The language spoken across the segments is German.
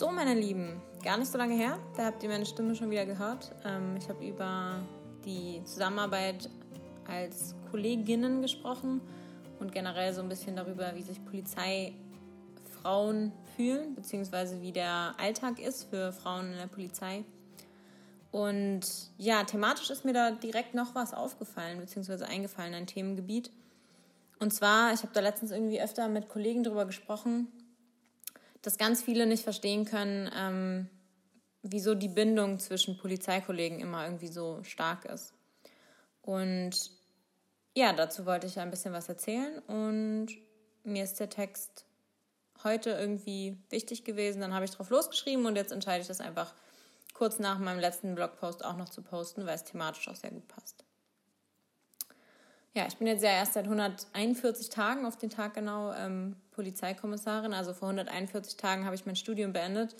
So, meine Lieben, gar nicht so lange her, da habt ihr meine Stimme schon wieder gehört. Ähm, ich habe über die Zusammenarbeit als Kolleginnen gesprochen und generell so ein bisschen darüber, wie sich Polizeifrauen fühlen, beziehungsweise wie der Alltag ist für Frauen in der Polizei. Und ja, thematisch ist mir da direkt noch was aufgefallen, beziehungsweise eingefallen, ein Themengebiet. Und zwar, ich habe da letztens irgendwie öfter mit Kollegen darüber gesprochen, dass ganz viele nicht verstehen können, ähm, wieso die Bindung zwischen Polizeikollegen immer irgendwie so stark ist. Und ja, dazu wollte ich ein bisschen was erzählen und mir ist der Text heute irgendwie wichtig gewesen. Dann habe ich drauf losgeschrieben und jetzt entscheide ich das einfach kurz nach meinem letzten Blogpost auch noch zu posten, weil es thematisch auch sehr gut passt. Ja, ich bin jetzt ja erst seit 141 Tagen auf den Tag genau ähm, Polizeikommissarin. Also vor 141 Tagen habe ich mein Studium beendet.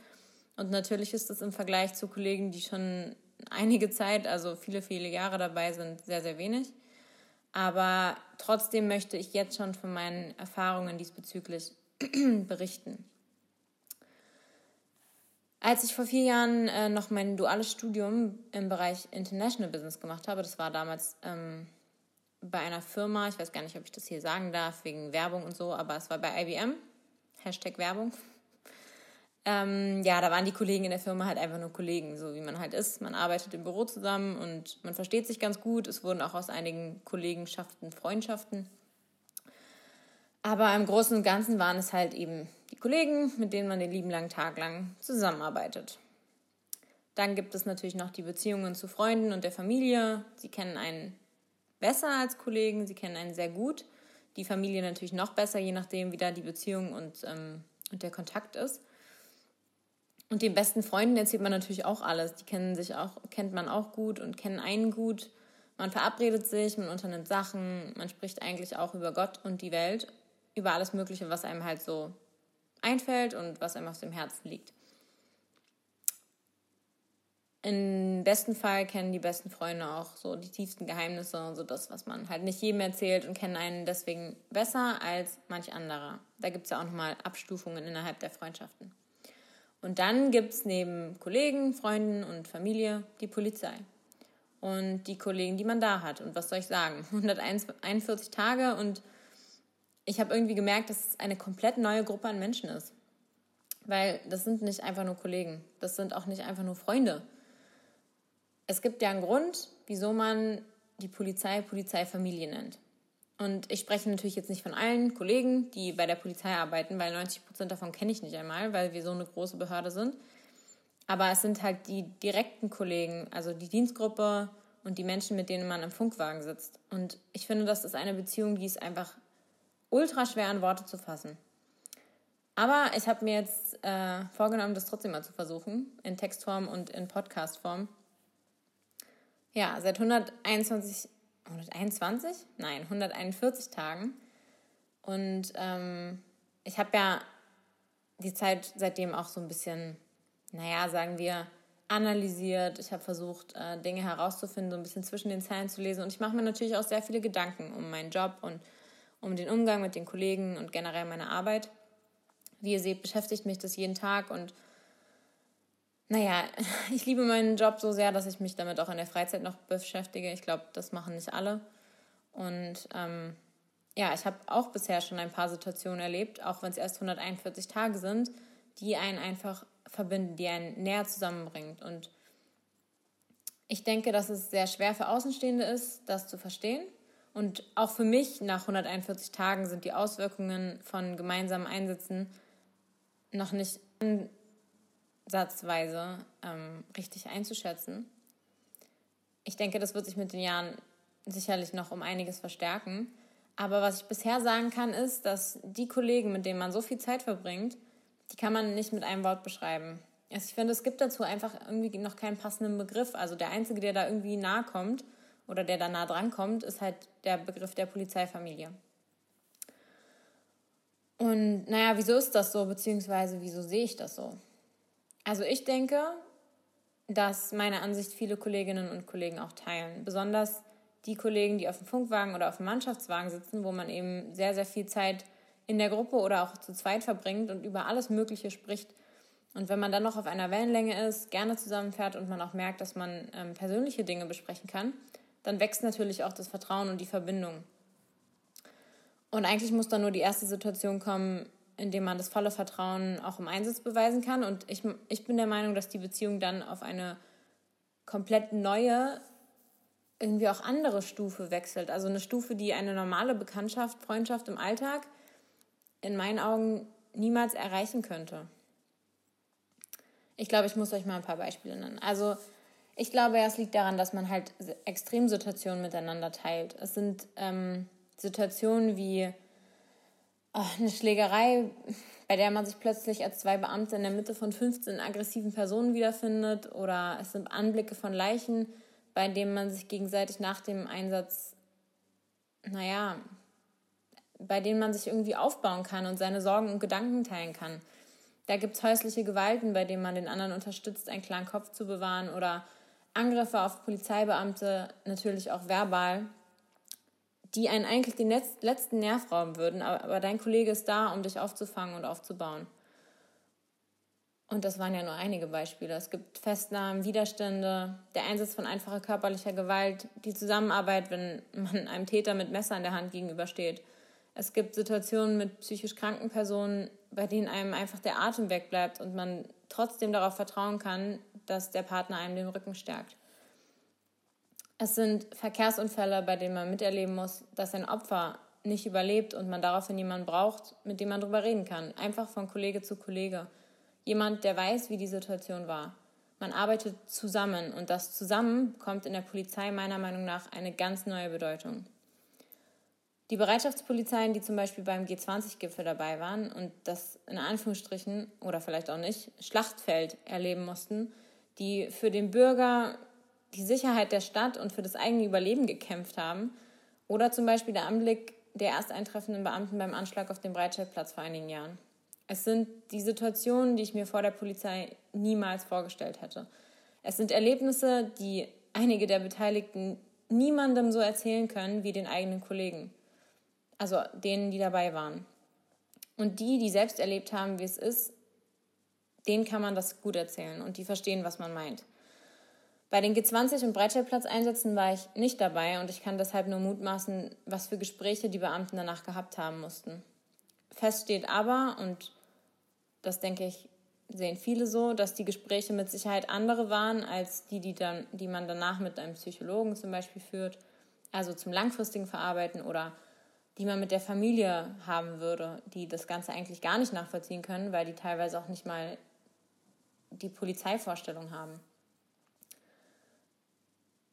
Und natürlich ist das im Vergleich zu Kollegen, die schon einige Zeit, also viele, viele Jahre dabei sind, sehr, sehr wenig. Aber trotzdem möchte ich jetzt schon von meinen Erfahrungen diesbezüglich berichten. Als ich vor vier Jahren äh, noch mein duales Studium im Bereich International Business gemacht habe, das war damals ähm, bei einer Firma, ich weiß gar nicht, ob ich das hier sagen darf, wegen Werbung und so, aber es war bei IBM, Hashtag Werbung. Ähm, ja, da waren die Kollegen in der Firma halt einfach nur Kollegen, so wie man halt ist. Man arbeitet im Büro zusammen und man versteht sich ganz gut. Es wurden auch aus einigen Kollegenschaften Freundschaften. Aber im Großen und Ganzen waren es halt eben die Kollegen, mit denen man den lieben langen Tag lang zusammenarbeitet. Dann gibt es natürlich noch die Beziehungen zu Freunden und der Familie. Sie kennen einen besser als Kollegen, sie kennen einen sehr gut. Die Familie natürlich noch besser, je nachdem, wie da die Beziehung und, ähm, und der Kontakt ist. Und den besten Freunden erzählt man natürlich auch alles. Die kennen sich auch, kennt man auch gut und kennen einen gut. Man verabredet sich, man unternimmt Sachen, man spricht eigentlich auch über Gott und die Welt, über alles Mögliche, was einem halt so einfällt und was einem auf dem Herzen liegt. Im besten Fall kennen die besten Freunde auch so die tiefsten Geheimnisse und so das, was man halt nicht jedem erzählt und kennen einen deswegen besser als manch anderer. Da gibt es ja auch nochmal Abstufungen innerhalb der Freundschaften. Und dann gibt es neben Kollegen, Freunden und Familie die Polizei. Und die Kollegen, die man da hat. Und was soll ich sagen? 141 Tage und ich habe irgendwie gemerkt, dass es eine komplett neue Gruppe an Menschen ist. Weil das sind nicht einfach nur Kollegen, das sind auch nicht einfach nur Freunde es gibt ja einen Grund, wieso man die Polizei Polizeifamilie nennt. Und ich spreche natürlich jetzt nicht von allen Kollegen, die bei der Polizei arbeiten, weil 90 Prozent davon kenne ich nicht einmal, weil wir so eine große Behörde sind. Aber es sind halt die direkten Kollegen, also die Dienstgruppe und die Menschen, mit denen man im Funkwagen sitzt. Und ich finde, das ist eine Beziehung, die ist einfach ultra schwer an Worte zu fassen. Aber ich habe mir jetzt äh, vorgenommen, das trotzdem mal zu versuchen, in Textform und in Podcastform. Ja, seit 121, 121? Nein, 141 Tagen. Und ähm, ich habe ja die Zeit seitdem auch so ein bisschen, naja, sagen wir, analysiert. Ich habe versucht, äh, Dinge herauszufinden, so ein bisschen zwischen den Zeilen zu lesen. Und ich mache mir natürlich auch sehr viele Gedanken um meinen Job und um den Umgang mit den Kollegen und generell meine Arbeit. Wie ihr seht, beschäftigt mich das jeden Tag und naja, ich liebe meinen Job so sehr, dass ich mich damit auch in der Freizeit noch beschäftige. Ich glaube, das machen nicht alle. Und ähm, ja, ich habe auch bisher schon ein paar Situationen erlebt, auch wenn es erst 141 Tage sind, die einen einfach verbinden, die einen näher zusammenbringt. Und ich denke, dass es sehr schwer für Außenstehende ist, das zu verstehen. Und auch für mich nach 141 Tagen sind die Auswirkungen von gemeinsamen Einsätzen noch nicht Satzweise ähm, richtig einzuschätzen. Ich denke, das wird sich mit den Jahren sicherlich noch um einiges verstärken. Aber was ich bisher sagen kann, ist, dass die Kollegen, mit denen man so viel Zeit verbringt, die kann man nicht mit einem Wort beschreiben. Also ich finde, es gibt dazu einfach irgendwie noch keinen passenden Begriff. Also der Einzige, der da irgendwie nahe kommt oder der da nah dran kommt, ist halt der Begriff der Polizeifamilie. Und naja, wieso ist das so, beziehungsweise wieso sehe ich das so? Also ich denke, dass meine Ansicht viele Kolleginnen und Kollegen auch teilen. Besonders die Kollegen, die auf dem Funkwagen oder auf dem Mannschaftswagen sitzen, wo man eben sehr, sehr viel Zeit in der Gruppe oder auch zu zweit verbringt und über alles Mögliche spricht, Und wenn man dann noch auf einer Wellenlänge ist, gerne zusammenfährt und man auch merkt, dass man ähm, persönliche Dinge besprechen kann, dann wächst natürlich auch das Vertrauen und die Verbindung. Und eigentlich muss dann nur die erste Situation kommen, in der man das volle Vertrauen auch im Einsatz beweisen kann. Und ich, ich bin der Meinung, dass die Beziehung dann auf eine komplett neue, irgendwie auch andere Stufe wechselt. Also eine Stufe, die eine normale Bekanntschaft, Freundschaft im Alltag in meinen Augen niemals erreichen könnte. Ich glaube, ich muss euch mal ein paar Beispiele nennen. Also ich glaube, es liegt daran, dass man halt Extremsituationen miteinander teilt. Es sind ähm, Situationen wie eine Schlägerei, bei der man sich plötzlich als zwei Beamte in der Mitte von 15 aggressiven Personen wiederfindet. Oder es sind Anblicke von Leichen, bei denen man sich gegenseitig nach dem Einsatz, naja, bei denen man sich irgendwie aufbauen kann und seine Sorgen und Gedanken teilen kann. Da gibt es häusliche Gewalten, bei denen man den anderen unterstützt, einen klaren Kopf zu bewahren oder Angriffe auf Polizeibeamte, natürlich auch verbal, die einen eigentlich den letzten Nerv rauben würden, aber, dein Kollege ist da, um dich aufzufangen und aufzubauen. Und das waren ja nur einige Beispiele. Es gibt Festnahmen, Widerstände, der Einsatz von einfacher körperlicher Gewalt, die Zusammenarbeit, wenn man einem Täter mit Messer in der Hand gegenübersteht. Es gibt Situationen mit psychisch kranken Personen, bei denen einem einfach der Atem wegbleibt und man trotzdem darauf vertrauen kann, dass der Partner einem den Rücken stärkt. Es sind Verkehrsunfälle, bei denen man miterleben muss, dass ein Opfer nicht überlebt und man daraufhin jemanden braucht, mit dem man darüber reden kann. Einfach von Kollege zu Kollege. Jemand, der weiß, wie die Situation war. Man arbeitet zusammen und das Zusammen kommt in der Polizei meiner Meinung nach eine ganz neue Bedeutung. Die Bereitschaftspolizeien, die zum Beispiel beim G20-Gipfel dabei waren und das in Anführungsstrichen oder vielleicht auch nicht Schlachtfeld erleben mussten, die für den Bürger die Sicherheit der Stadt und für das eigene Überleben gekämpft haben, oder zum Beispiel der Anblick der erst eintreffenden Beamten beim Anschlag auf dem Breitscheidplatz vor einigen Jahren. Es sind die Situationen, die ich mir vor der Polizei niemals vorgestellt hätte. Es sind Erlebnisse, die einige der Beteiligten niemandem so erzählen können wie den eigenen Kollegen also denen, die dabei waren. Und die, die selbst erlebt haben, wie es ist, denen kann man das gut erzählen und die verstehen, was man meint. Bei den G20 und Breitscheidplatzeinsätzen war ich nicht dabei und ich kann deshalb nur mutmaßen, was für Gespräche die Beamten danach gehabt haben mussten. Fest steht aber, und das denke ich, sehen viele so, dass die Gespräche mit Sicherheit andere waren als die, die, dann, die man danach mit einem Psychologen zum Beispiel führt, also zum langfristigen Verarbeiten oder die man mit der Familie haben würde, die das Ganze eigentlich gar nicht nachvollziehen können, weil die teilweise auch nicht mal die Polizeivorstellung haben.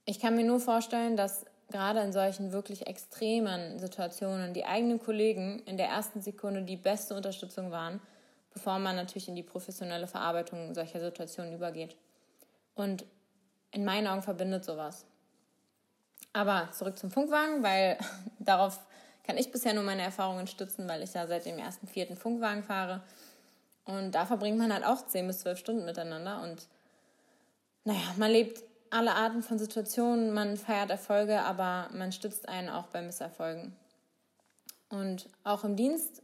Ich kann mir nur vorstellen, dass gerade in solchen wirklich extremen Situationen die eigenen Kollegen in der ersten Sekunde die beste Unterstützung waren, bevor man natürlich in die professionelle Verarbeitung solcher Situationen übergeht. Und in meinen Augen verbindet sowas. Aber zurück zum Funkwagen, weil darauf kann ich bisher nur meine Erfahrungen stützen, weil ich ja seit dem ersten, vierten Funkwagen fahre. Und da verbringt man halt auch 10 bis 12 Stunden miteinander. Und naja, man lebt alle Arten von Situationen, man feiert Erfolge, aber man stützt einen auch bei Misserfolgen. Und auch im Dienst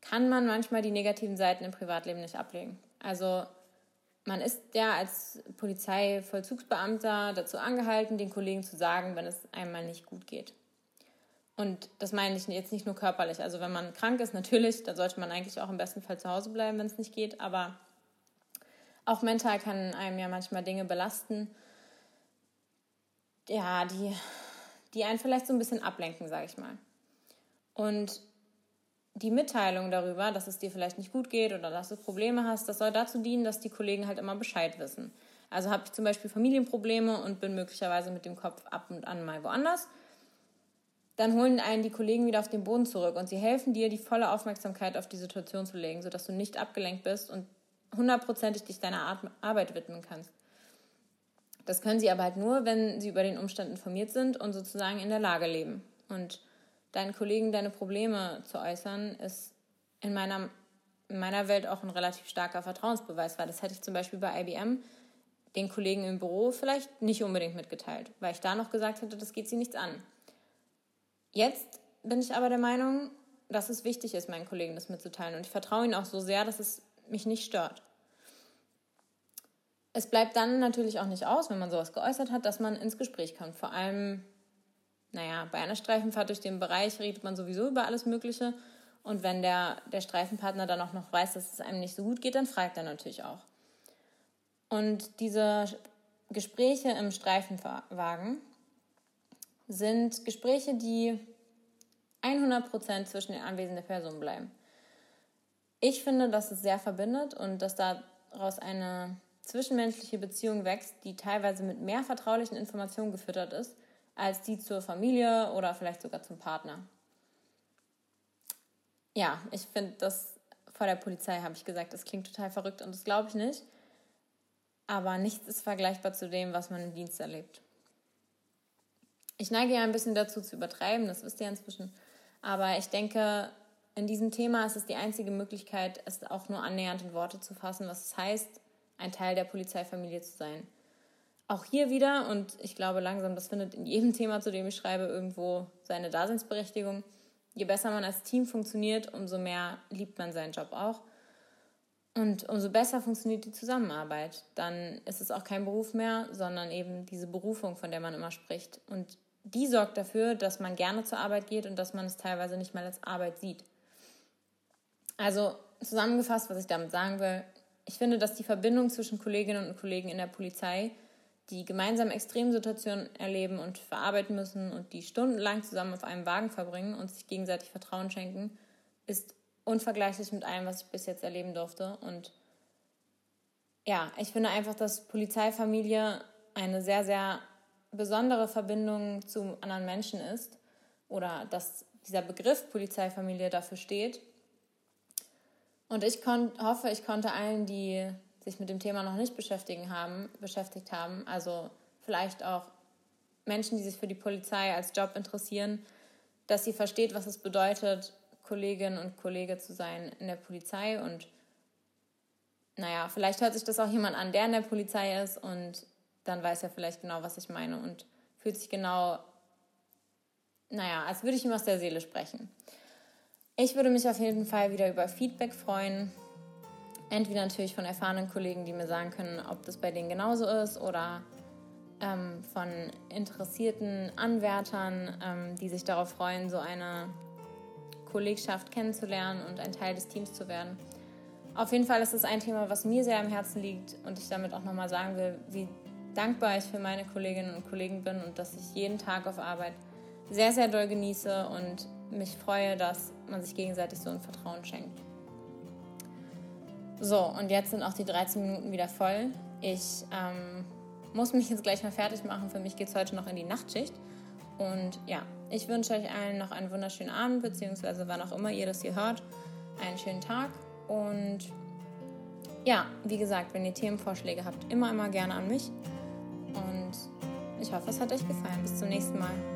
kann man manchmal die negativen Seiten im Privatleben nicht ablegen. Also man ist ja als Polizeivollzugsbeamter dazu angehalten, den Kollegen zu sagen, wenn es einmal nicht gut geht. Und das meine ich jetzt nicht nur körperlich. Also wenn man krank ist, natürlich, dann sollte man eigentlich auch im besten Fall zu Hause bleiben, wenn es nicht geht. Aber auch mental kann einem ja manchmal Dinge belasten, ja, die, die einen vielleicht so ein bisschen ablenken, sage ich mal. Und die Mitteilung darüber, dass es dir vielleicht nicht gut geht oder dass du Probleme hast, das soll dazu dienen, dass die Kollegen halt immer Bescheid wissen. Also habe ich zum Beispiel Familienprobleme und bin möglicherweise mit dem Kopf ab und an mal woanders dann holen einen die Kollegen wieder auf den Boden zurück und sie helfen dir, die volle Aufmerksamkeit auf die Situation zu legen, sodass du nicht abgelenkt bist und hundertprozentig dich deiner Arbeit widmen kannst. Das können sie aber halt nur, wenn sie über den Umstand informiert sind und sozusagen in der Lage leben. Und deinen Kollegen deine Probleme zu äußern, ist in meiner, in meiner Welt auch ein relativ starker Vertrauensbeweis, weil das hätte ich zum Beispiel bei IBM den Kollegen im Büro vielleicht nicht unbedingt mitgeteilt, weil ich da noch gesagt hätte, das geht sie nichts an. Jetzt bin ich aber der Meinung, dass es wichtig ist, meinen Kollegen das mitzuteilen. Und ich vertraue ihnen auch so sehr, dass es mich nicht stört. Es bleibt dann natürlich auch nicht aus, wenn man sowas geäußert hat, dass man ins Gespräch kommt. Vor allem, naja, bei einer Streifenfahrt durch den Bereich redet man sowieso über alles Mögliche. Und wenn der, der Streifenpartner dann auch noch weiß, dass es einem nicht so gut geht, dann fragt er natürlich auch. Und diese Gespräche im Streifenwagen sind Gespräche, die 100% zwischen den anwesenden Personen bleiben. Ich finde, dass es sehr verbindet und dass daraus eine zwischenmenschliche Beziehung wächst, die teilweise mit mehr vertraulichen Informationen gefüttert ist, als die zur Familie oder vielleicht sogar zum Partner. Ja, ich finde das vor der Polizei, habe ich gesagt, das klingt total verrückt und das glaube ich nicht. Aber nichts ist vergleichbar zu dem, was man im Dienst erlebt. Ich neige ja ein bisschen dazu zu übertreiben, das wisst ihr inzwischen. Aber ich denke, in diesem Thema ist es die einzige Möglichkeit, es auch nur annähernd in Worte zu fassen, was es heißt, ein Teil der Polizeifamilie zu sein. Auch hier wieder, und ich glaube langsam, das findet in jedem Thema, zu dem ich schreibe, irgendwo seine Daseinsberechtigung. Je besser man als Team funktioniert, umso mehr liebt man seinen Job auch. Und umso besser funktioniert die Zusammenarbeit. Dann ist es auch kein Beruf mehr, sondern eben diese Berufung, von der man immer spricht. Und die sorgt dafür, dass man gerne zur Arbeit geht und dass man es teilweise nicht mal als Arbeit sieht. Also zusammengefasst, was ich damit sagen will, ich finde, dass die Verbindung zwischen Kolleginnen und Kollegen in der Polizei, die gemeinsam Extremsituationen erleben und verarbeiten müssen und die stundenlang zusammen auf einem Wagen verbringen und sich gegenseitig Vertrauen schenken, ist unvergleichlich mit allem, was ich bis jetzt erleben durfte. Und ja, ich finde einfach, dass Polizeifamilie eine sehr, sehr besondere Verbindung zu anderen Menschen ist oder dass dieser Begriff Polizeifamilie dafür steht und ich hoffe, ich konnte allen, die sich mit dem Thema noch nicht beschäftigen haben, beschäftigt haben, also vielleicht auch Menschen, die sich für die Polizei als Job interessieren, dass sie versteht, was es bedeutet, Kollegin und Kollege zu sein in der Polizei. Und naja, vielleicht hört sich das auch jemand an, der in der Polizei ist und dann weiß er vielleicht genau, was ich meine und fühlt sich genau, naja, als würde ich ihm aus der Seele sprechen. Ich würde mich auf jeden Fall wieder über Feedback freuen. Entweder natürlich von erfahrenen Kollegen, die mir sagen können, ob das bei denen genauso ist, oder ähm, von interessierten Anwärtern, ähm, die sich darauf freuen, so eine Kollegschaft kennenzulernen und ein Teil des Teams zu werden. Auf jeden Fall ist es ein Thema, was mir sehr am Herzen liegt und ich damit auch nochmal sagen will, wie dankbar ich für meine Kolleginnen und Kollegen bin und dass ich jeden Tag auf Arbeit sehr, sehr doll genieße und mich freue, dass man sich gegenseitig so ein Vertrauen schenkt. So, und jetzt sind auch die 13 Minuten wieder voll. Ich ähm, muss mich jetzt gleich mal fertig machen. Für mich geht es heute noch in die Nachtschicht. Und ja, ich wünsche euch allen noch einen wunderschönen Abend, beziehungsweise wann auch immer ihr das hier hört, einen schönen Tag. Und ja, wie gesagt, wenn ihr Themenvorschläge habt, immer, immer gerne an mich. Und ich hoffe, es hat euch gefallen. Bis zum nächsten Mal.